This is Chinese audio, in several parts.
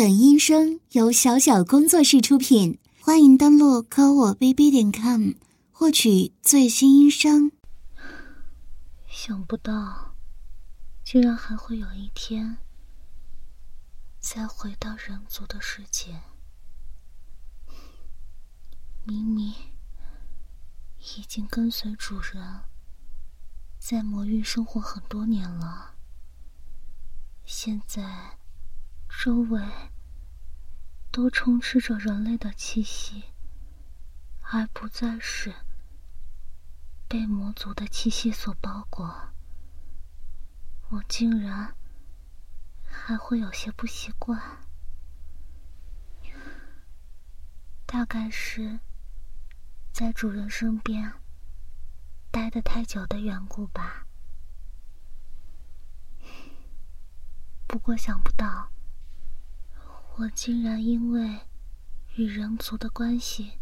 本音声由小小工作室出品，欢迎登录科我 bb 点 com 获取最新音声。想不到，竟然还会有一天再回到人族的世界。明明已经跟随主人在魔域生活很多年了，现在。周围都充斥着人类的气息，而不再是被魔族的气息所包裹。我竟然还会有些不习惯，大概是在主人身边待得太久的缘故吧。不过想不到。我竟然因为与人族的关系，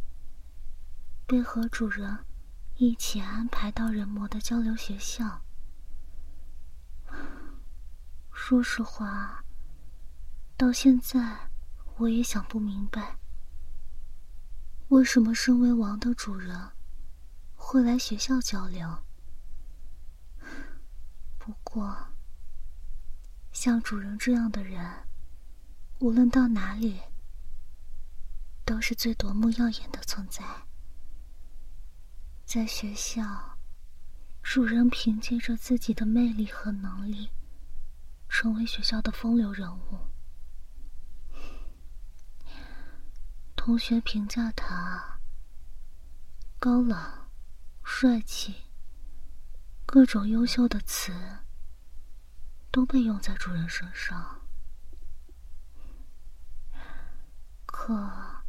被和主人一起安排到人魔的交流学校。说实话，到现在我也想不明白，为什么身为王的主人会来学校交流。不过，像主人这样的人。无论到哪里，都是最夺目耀眼的存在。在学校，主人凭借着自己的魅力和能力，成为学校的风流人物。同学评价他高冷、帅气，各种优秀的词都被用在主人身上。可，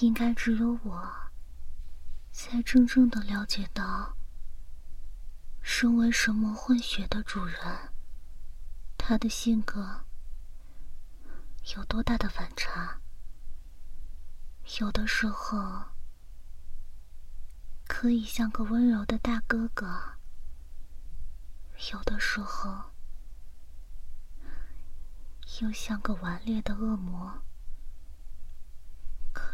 应该只有我，才真正的了解到，身为神魔混血的主人，他的性格有多大的反差。有的时候，可以像个温柔的大哥哥；有的时候，又像个顽劣的恶魔。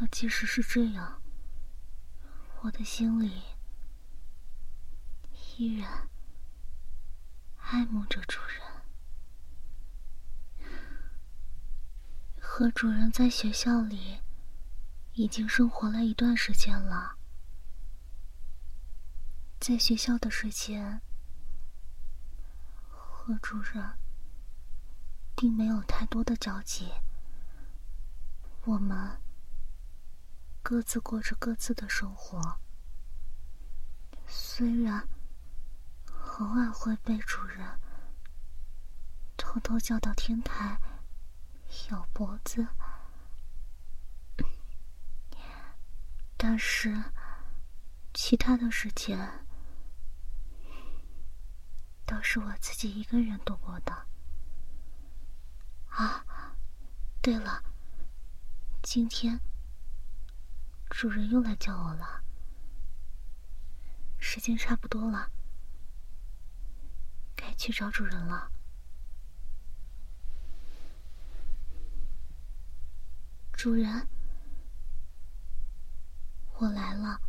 可即使是这样，我的心里依然爱慕着主人。和主人在学校里已经生活了一段时间了，在学校的时间和主人并没有太多的交集，我们。各自过着各自的生活，虽然偶尔会被主人偷偷叫到天台咬脖子，但是其他的时间都是我自己一个人度过的。啊，对了，今天。主人又来叫我了，时间差不多了，该去找主人了。主人，我来了。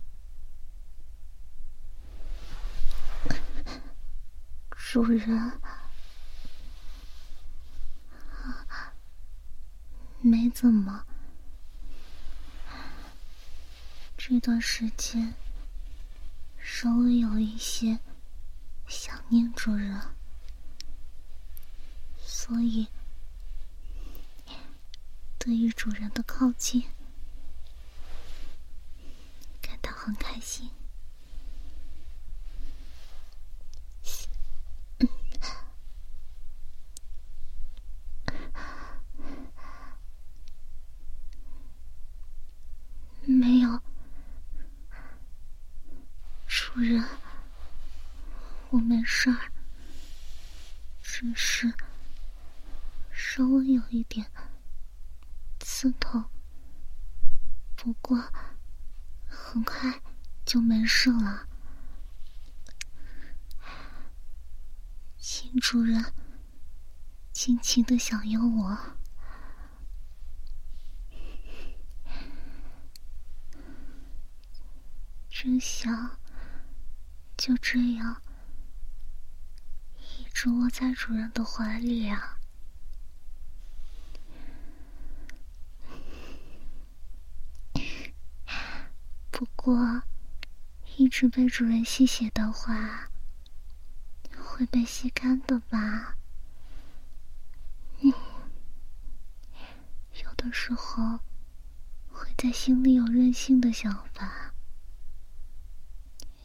主人，没怎么。这段时间，稍微有一些想念主人，所以对于主人的靠近感到很开心。就没事了。新主人尽情的享用我。真想就这样。一直窝在主人的怀里啊。不过。直被主人吸血的话，会被吸干的吧？嗯，有的时候会在心里有任性的想法，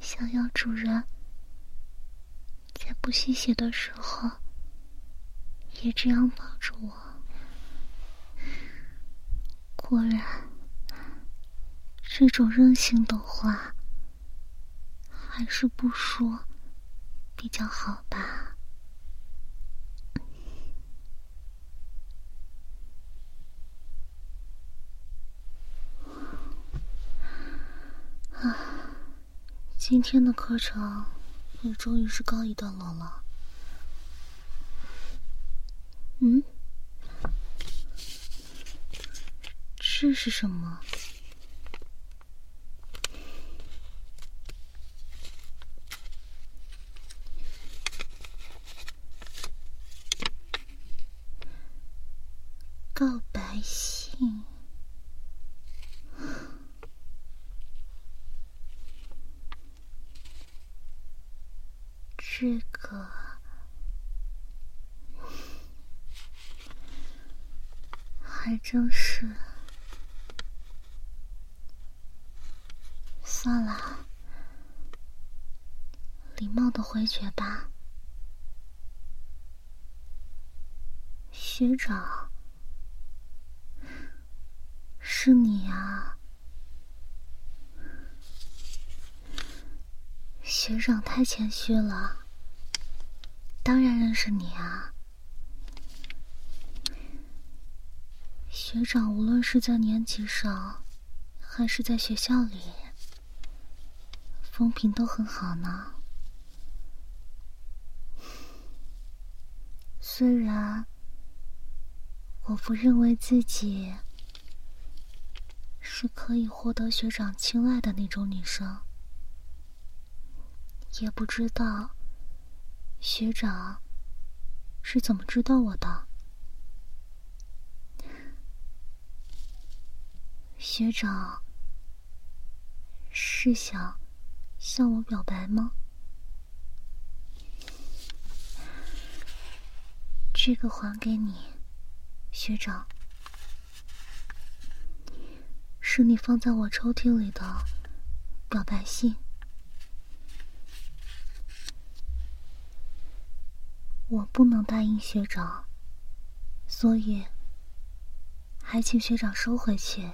想要主人在不吸血的时候也这样抱着我。果然。这种任性的话，还是不说比较好吧。啊，今天的课程也终于是告一段落了。嗯，这是什么？告白信，这个还真是。算了，礼貌的回绝吧，学长。是你啊，学长太谦虚了。当然认识你啊，学长无论是在年级上，还是在学校里，风评都很好呢。虽然我不认为自己。是可以获得学长青睐的那种女生，也不知道学长是怎么知道我的。学长是想向我表白吗？这个还给你，学长。是你放在我抽屉里的表白信，我不能答应学长，所以还请学长收回去，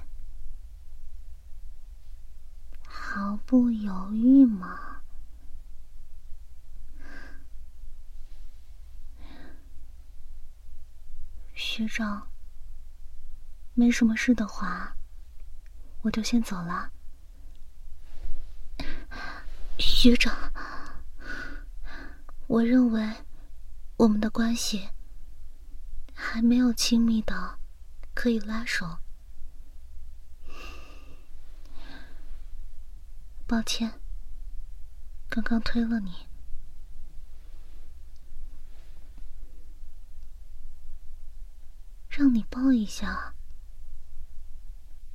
毫不犹豫嘛。学长，没什么事的话。我就先走了，学长。我认为我们的关系还没有亲密到可以拉手。抱歉，刚刚推了你，让你抱一下。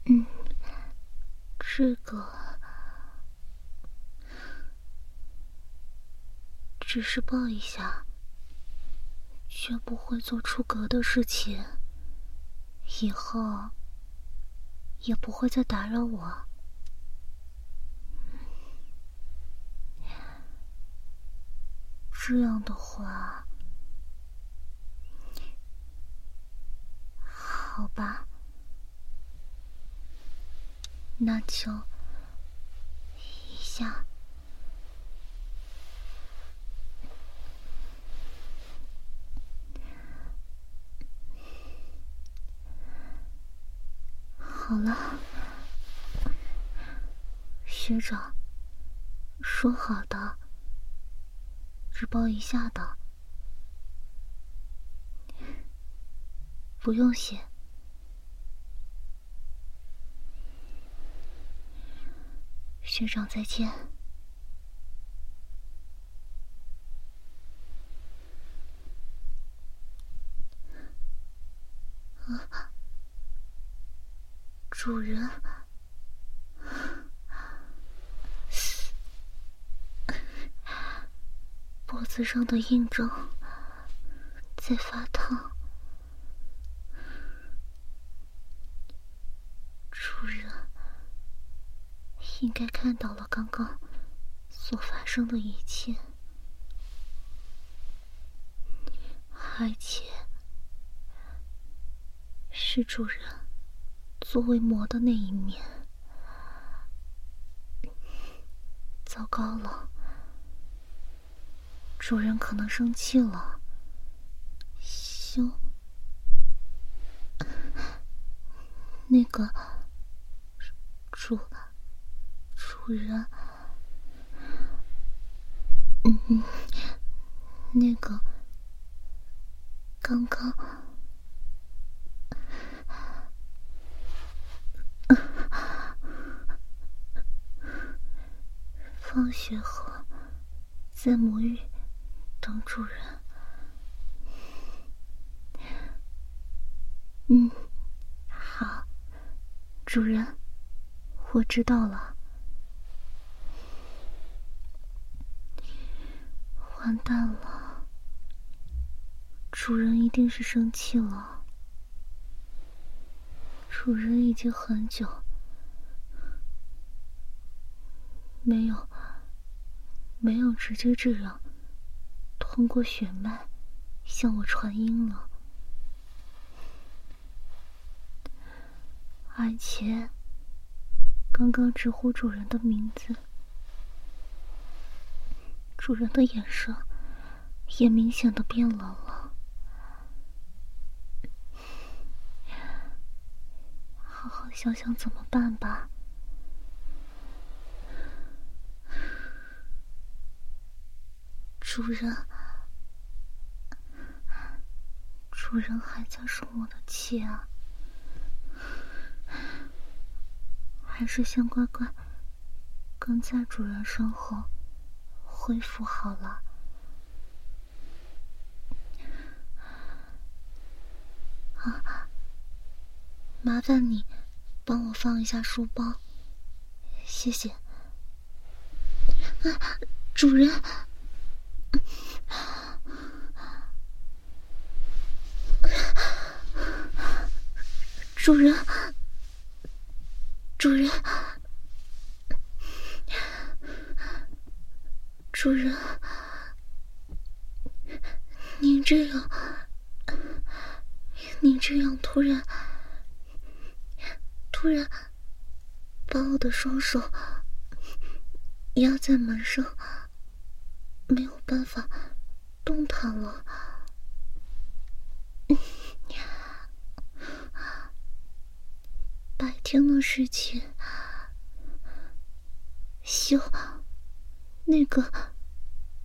嗯。这个只是抱一下，绝不会做出格的事情。以后也不会再打扰我。这样的话，好吧。那就一下，好了，学长，说好的，只抱一下的，不用谢。学长再见。啊，主人，脖子上的印章在发烫。主人应该看到了刚刚所发生的一切，而且是主人作为魔的那一面。糟糕了，主人可能生气了。修，那个。主，主人，嗯，那个，刚刚，放学后在魔域等主人，嗯，好，主人。我知道了，完蛋了，主人一定是生气了。主人已经很久没有没有直接这样通过血脉向我传音了，而且。刚刚直呼主人的名字，主人的眼神也明显的变冷了。好好想想怎么办吧。主人，主人还在生我的气啊。还是先乖乖跟在主人身后恢复好了。啊，麻烦你帮我放一下书包，谢谢。啊，主人，主人。主人，主人，您这样，您这样突然，突然把我的双手压在门上，没有办法动弹了。白天的事情，修，那个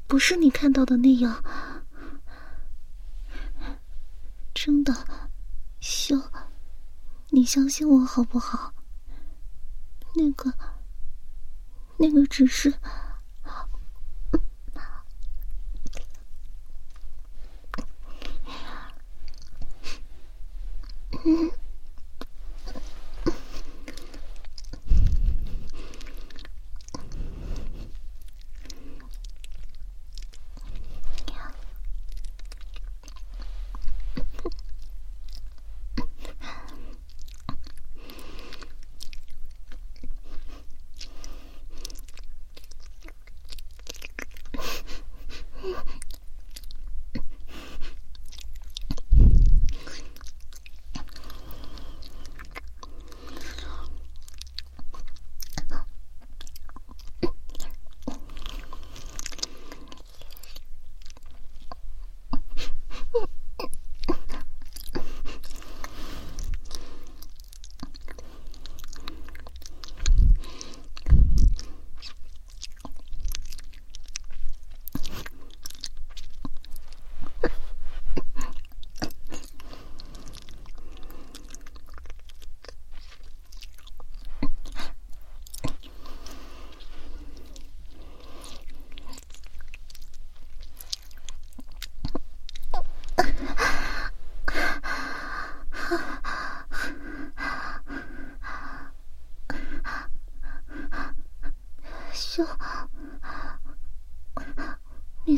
不是你看到的那样，真的，秀，你相信我好不好？那个，那个只是，嗯。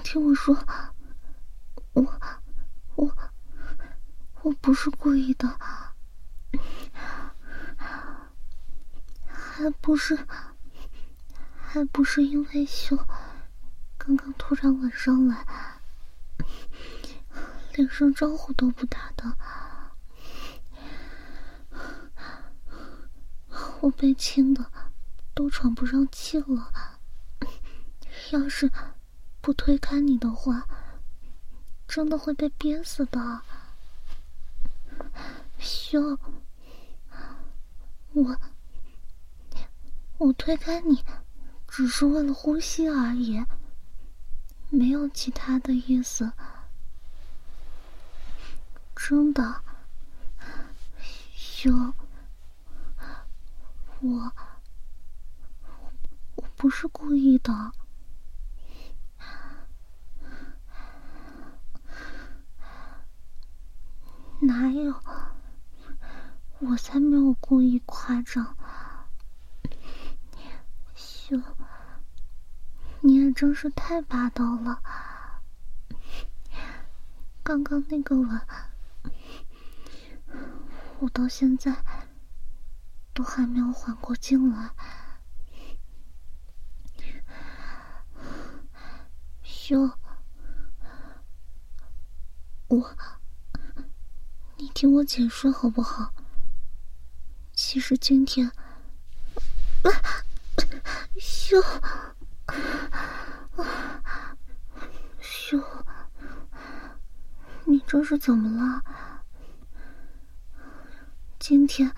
听我说，我我我不是故意的，还不是还不是因为秀刚刚突然吻上来，连声招呼都不打的，我被亲的都喘不上气了，要是。不推开你的话，真的会被憋死的。修，我我推开你，只是为了呼吸而已，没有其他的意思。真的，修，我我不是故意的。哪有？我才没有故意夸张。秀，你也真是太霸道了。刚刚那个吻，我到现在都还没有缓过劲来。秀，我。听我解释好不好？其实今天，秀，秀，你这是怎么了？今天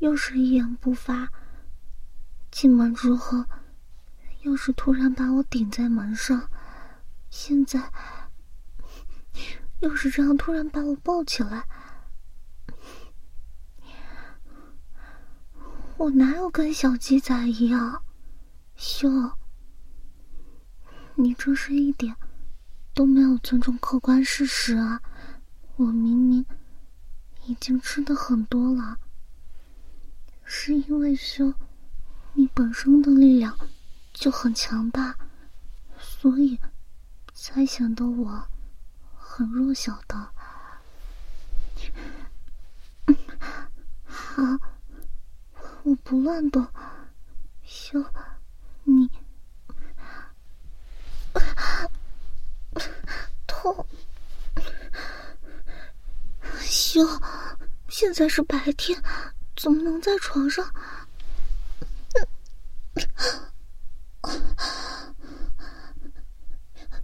又是一言不发，进门之后又是突然把我顶在门上，现在又是这样突然把我抱起来。我哪有跟小鸡仔一样，秀？你这是一点都没有尊重客观事实啊！我明明已经吃的很多了，是因为秀，你本身的力量就很强大，所以才显得我很弱小的。好。我不乱动，修，你痛，修，现在是白天，怎么能在床上？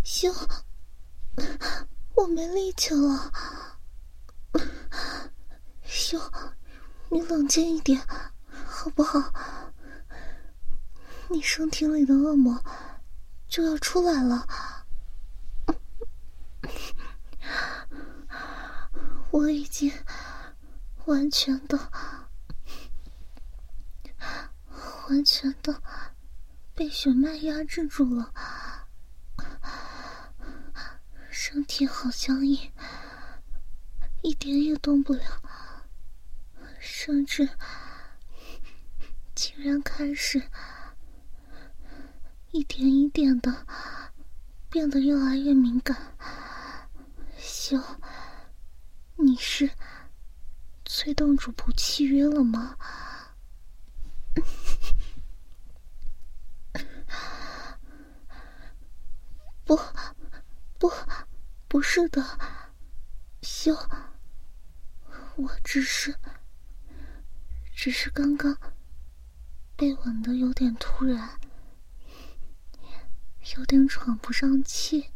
修，我没力气了，修，你冷静一点。好不好？你身体里的恶魔就要出来了，我已经完全的、完全的被血脉压制住了，身体好僵硬，一点也动不了，甚至……竟然开始一点一点的变得越来越敏感，修，你是催动主仆契约了吗？不，不，不是的，修，我只是，只是刚刚。被吻的有点突然，有点喘不上气。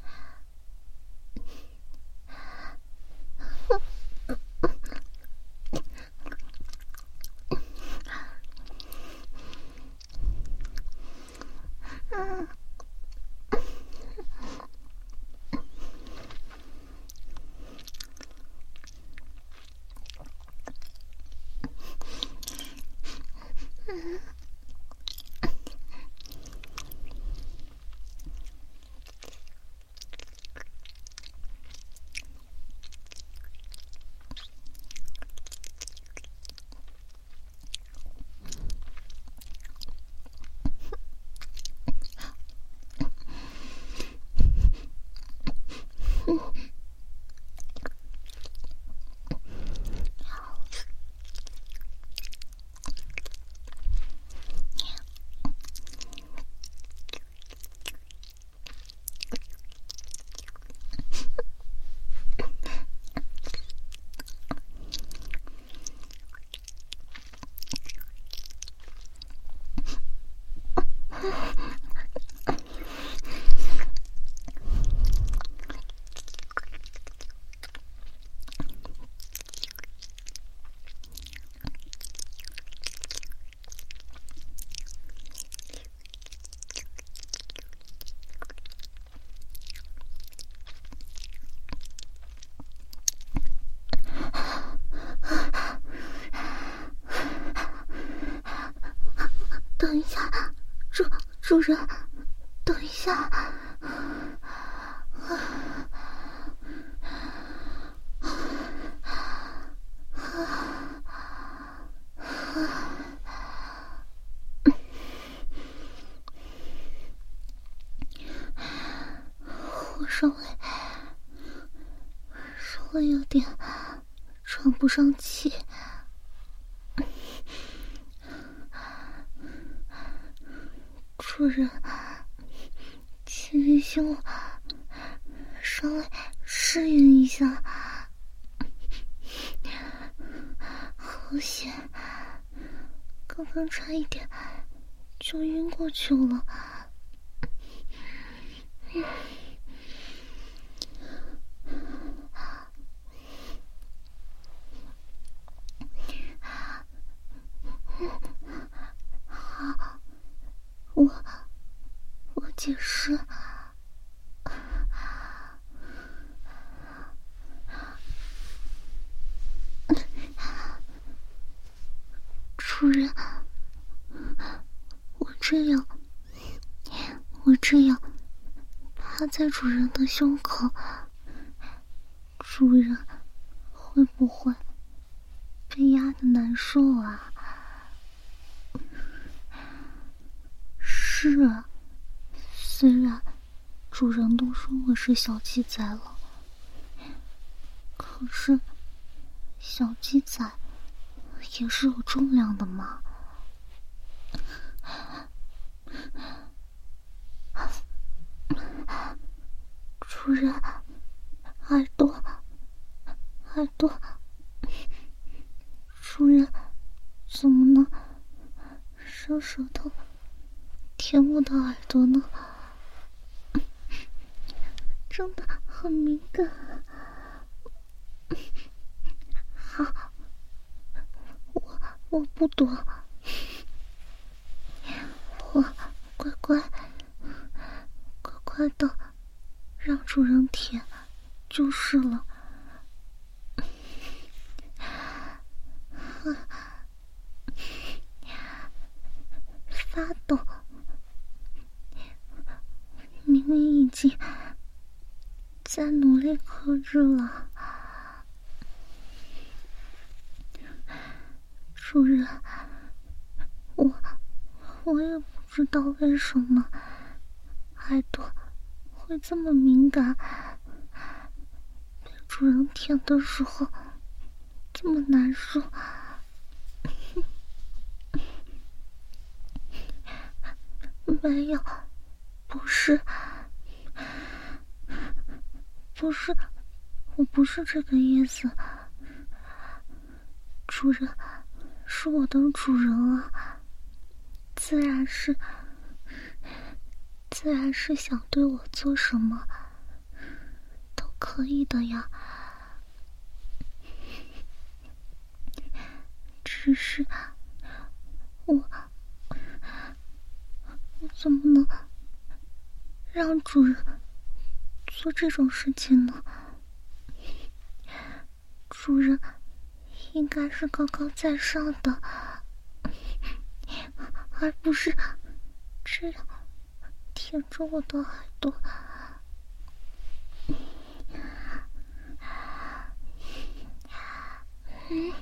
主人，等一下。我稍微稍微有点喘不上气。主人，请允许我稍微适应一下。好险，刚刚差一点就晕过去了。我，我解释。主人，我这样，我这样趴在主人的胸口，主人会不会被压的难受啊？是啊，虽然主人都说我是小鸡仔了，可是小鸡仔也是有重量的嘛。主人，耳朵，耳朵，主人，怎么能伸舌头？舔我的耳朵呢，真的很敏感。好，我我不躲，我乖乖乖乖的让主人舔就是了。发抖。明明已经在努力克制了，主人，我我也不知道为什么耳朵这么敏感，被主人舔的时候这么难受，没有。不是，不是，我不是这个意思。主人是我的主人啊，自然是，自然是想对我做什么都可以的呀。只是我，我怎么能？让主人做这种事情呢？主人应该是高高在上的，而不是这样舔着我的耳朵。嗯，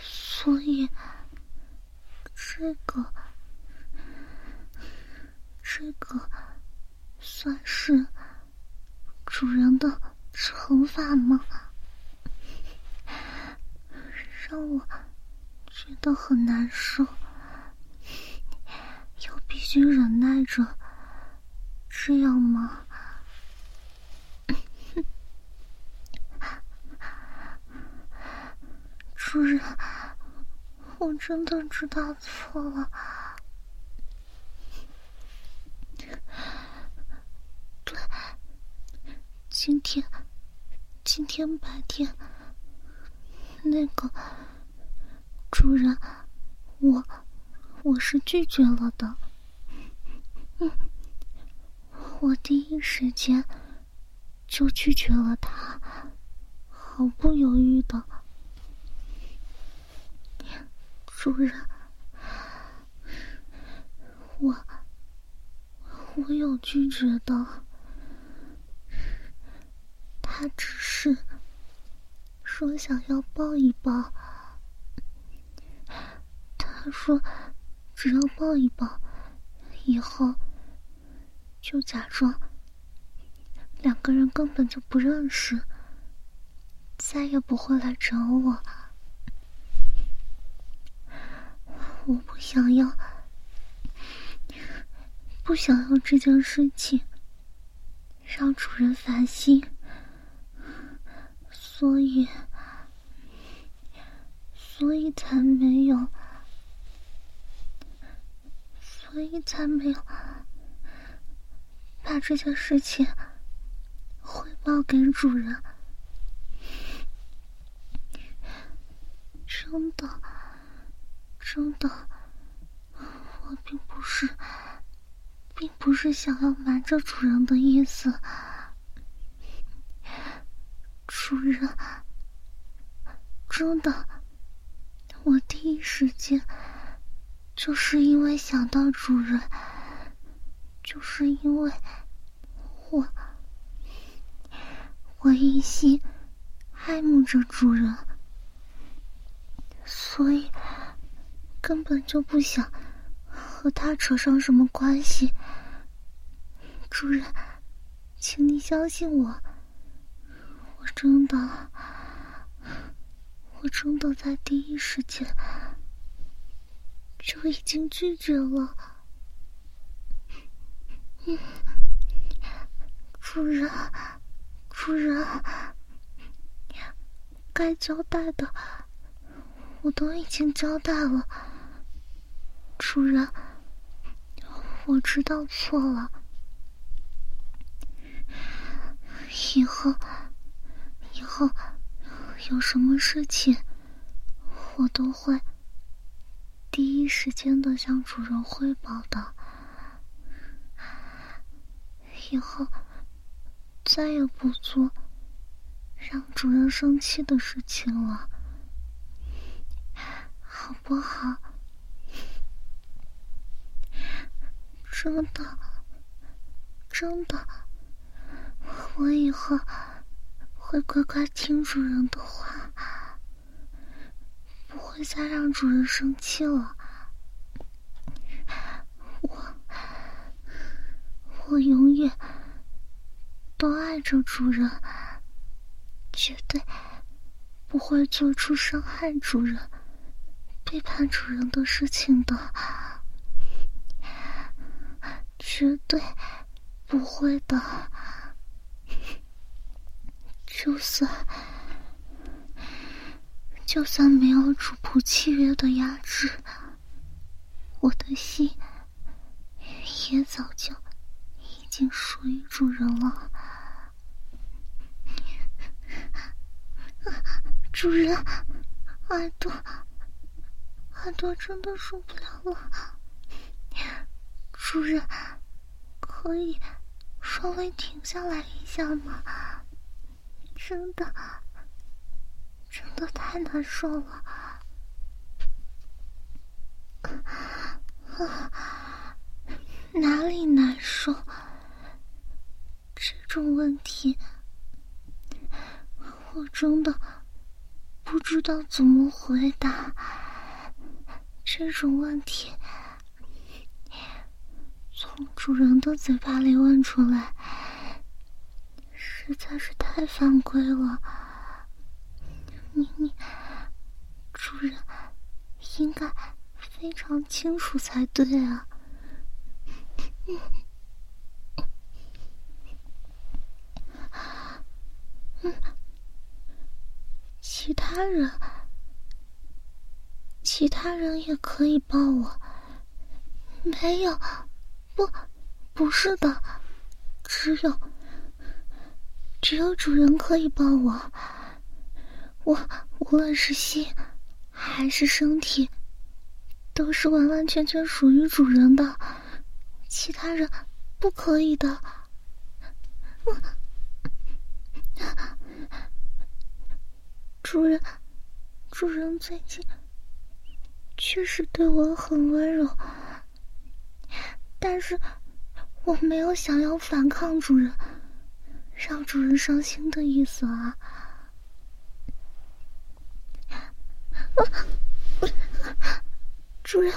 所以这个。这个算是主人的惩罚吗？让我觉得很难受，又必须忍耐着，这样吗？主人，我真的知道错了。对今天，今天白天，那个主人，我我是拒绝了的。嗯，我第一时间就拒绝了他，毫不犹豫的。主人，我我有拒绝的，他只是说想要抱一抱。他说只要抱一抱，以后就假装两个人根本就不认识，再也不会来找我。我不想要，不想要这件事情让主人烦心，所以，所以才没有，所以才没有把这件事情汇报给主人。真的。真的，我并不是，并不是想要瞒着主人的意思。主人，真的，我第一时间就是因为想到主人，就是因为我，我一心爱慕着主人，所以。根本就不想和他扯上什么关系，主人，请你相信我，我真的，我真的在第一时间就已经拒绝了。主人，主人，该交代的我都已经交代了。主人，我知道错了，以后以后有什么事情，我都会第一时间的向主人汇报的。以后再也不做让主人生气的事情了，好不好？真的，真的，我以后会乖乖听主人的话，不会再让主人生气了。我，我永远都爱着主人，绝对不会做出伤害主人、背叛主人的事情的。绝对不会的，就算就算没有主仆契约的压制，我的心也早就已经属于主人了。主人，耳朵耳朵真的受不了了，主人。可以稍微停下来一下吗？真的，真的太难受了。哪里难受？这种问题，我真的不知道怎么回答。这种问题。从主人的嘴巴里问出来，实在是太犯规了。你你主人应该非常清楚才对啊！嗯，其他人，其他人也可以抱我，没有。不，不是的，只有只有主人可以抱我。我无论是心还是身体，都是完完全全属于主人的，其他人不可以的。主人，主人最近确实对我很温柔，但是我没有想要反抗主人，让主人伤心的意思啊！主人，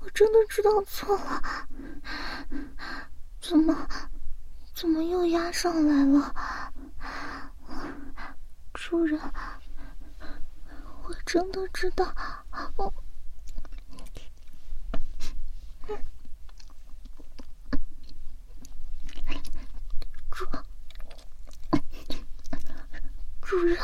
我真的知道错了，怎么怎么又压上来了？主人。我真的知道，我主主人。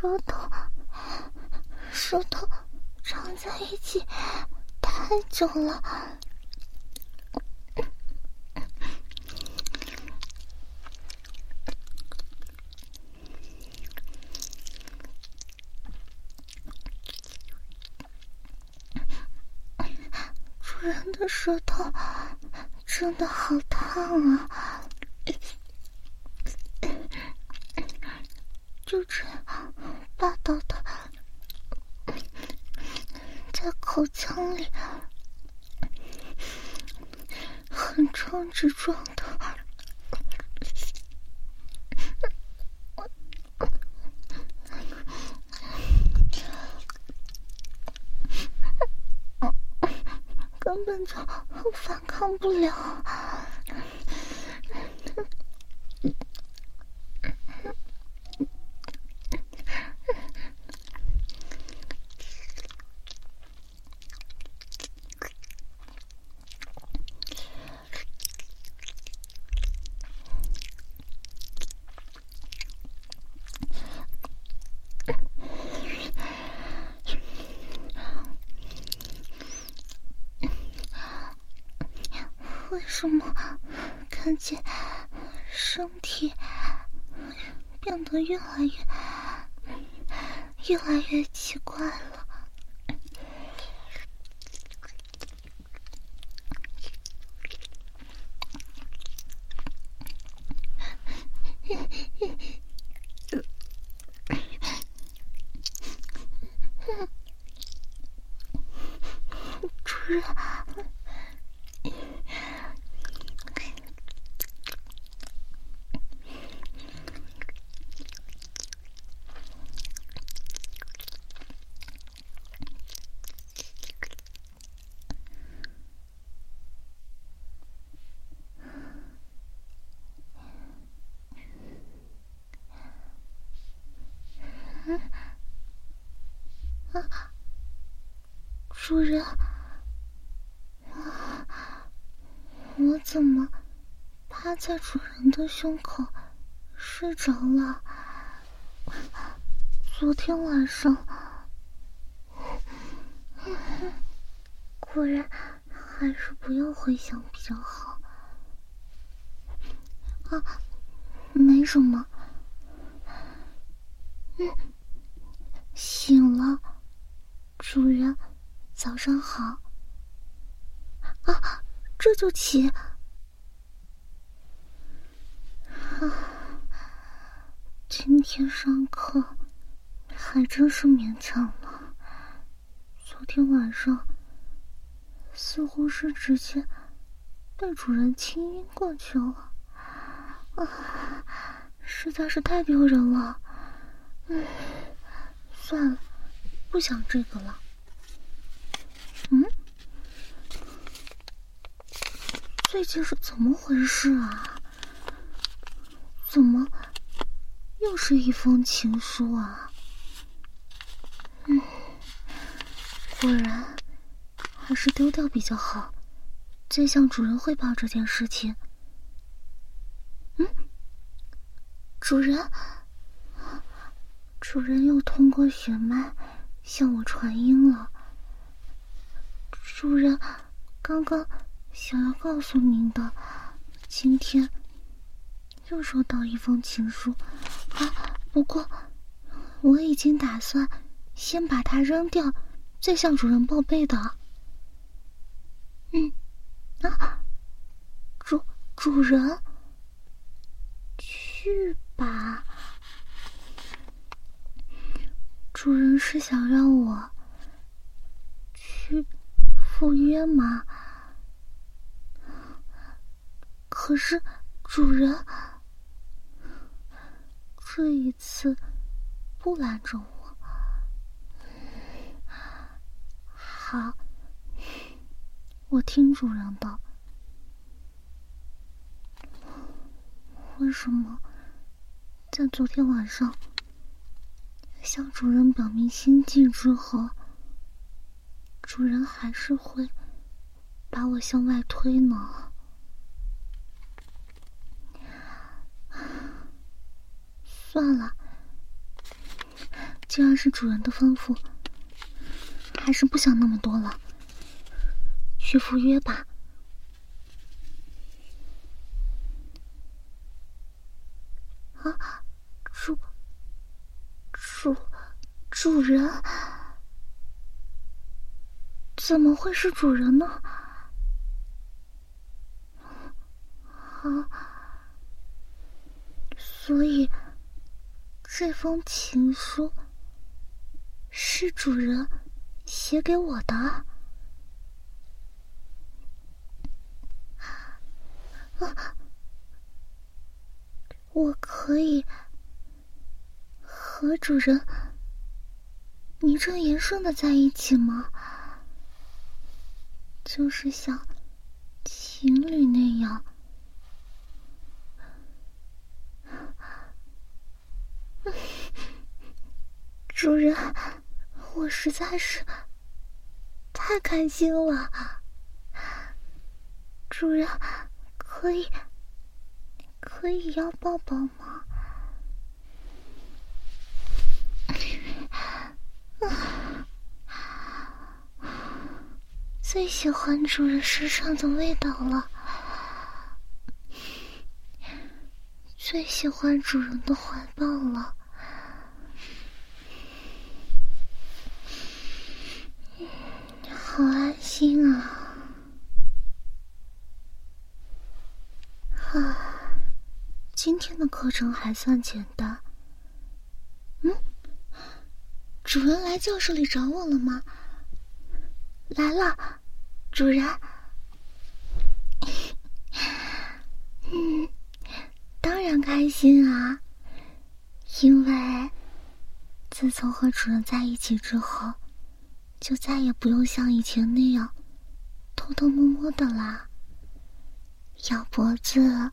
舌头，舌头长在一起太久了，主人的舌头真的好烫啊！就这样。霸道的，在口腔里横冲直撞的，根本就反抗不了。为什么看见身体变得越来越、越来越奇怪了？主人。啊，主人，我怎么趴在主人的胸口睡着了？昨天晚上，果然还是不要回想比较好。啊，没什么。嗯，醒了。主人，早上好。啊，这就起。啊，今天上课还真是勉强了。昨天晚上似乎是直接被主人亲晕过去了，啊，实在是太丢人了。嗯，算了，不想这个了。最近是怎么回事啊？怎么又是一封情书啊？嗯，果然还是丢掉比较好，再向主人汇报这件事情。嗯，主人，主人又通过血脉向我传音了。主人，刚刚想要告诉您的，今天又收到一封情书啊！不过我已经打算先把它扔掉，再向主人报备的。嗯，啊，主主人。去吧，主人是想让我去赴约吗？可是主人这一次不拦着我。好，我听主人的。为什么？在昨天晚上向主人表明心迹之后，主人还是会把我向外推呢？算了，既然是主人的吩咐，还是不想那么多了，去赴约吧。啊，主主主人，怎么会是主人呢？啊，所以这封情书是主人写给我的。啊。我可以和主人名正言顺的在一起吗？就是像情侣那样。主人，我实在是太开心了。主人，可以。可以要抱抱吗？最喜欢主人身上的味道了，最喜欢主人的怀抱了，好安心啊！啊。今天的课程还算简单。嗯，主人来教室里找我了吗？来了，主人。嗯，当然开心啊，因为自从和主人在一起之后，就再也不用像以前那样偷偷摸摸的啦，咬脖子。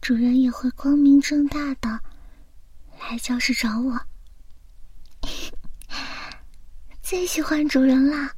主人也会光明正大的来教室找我，最喜欢主人啦。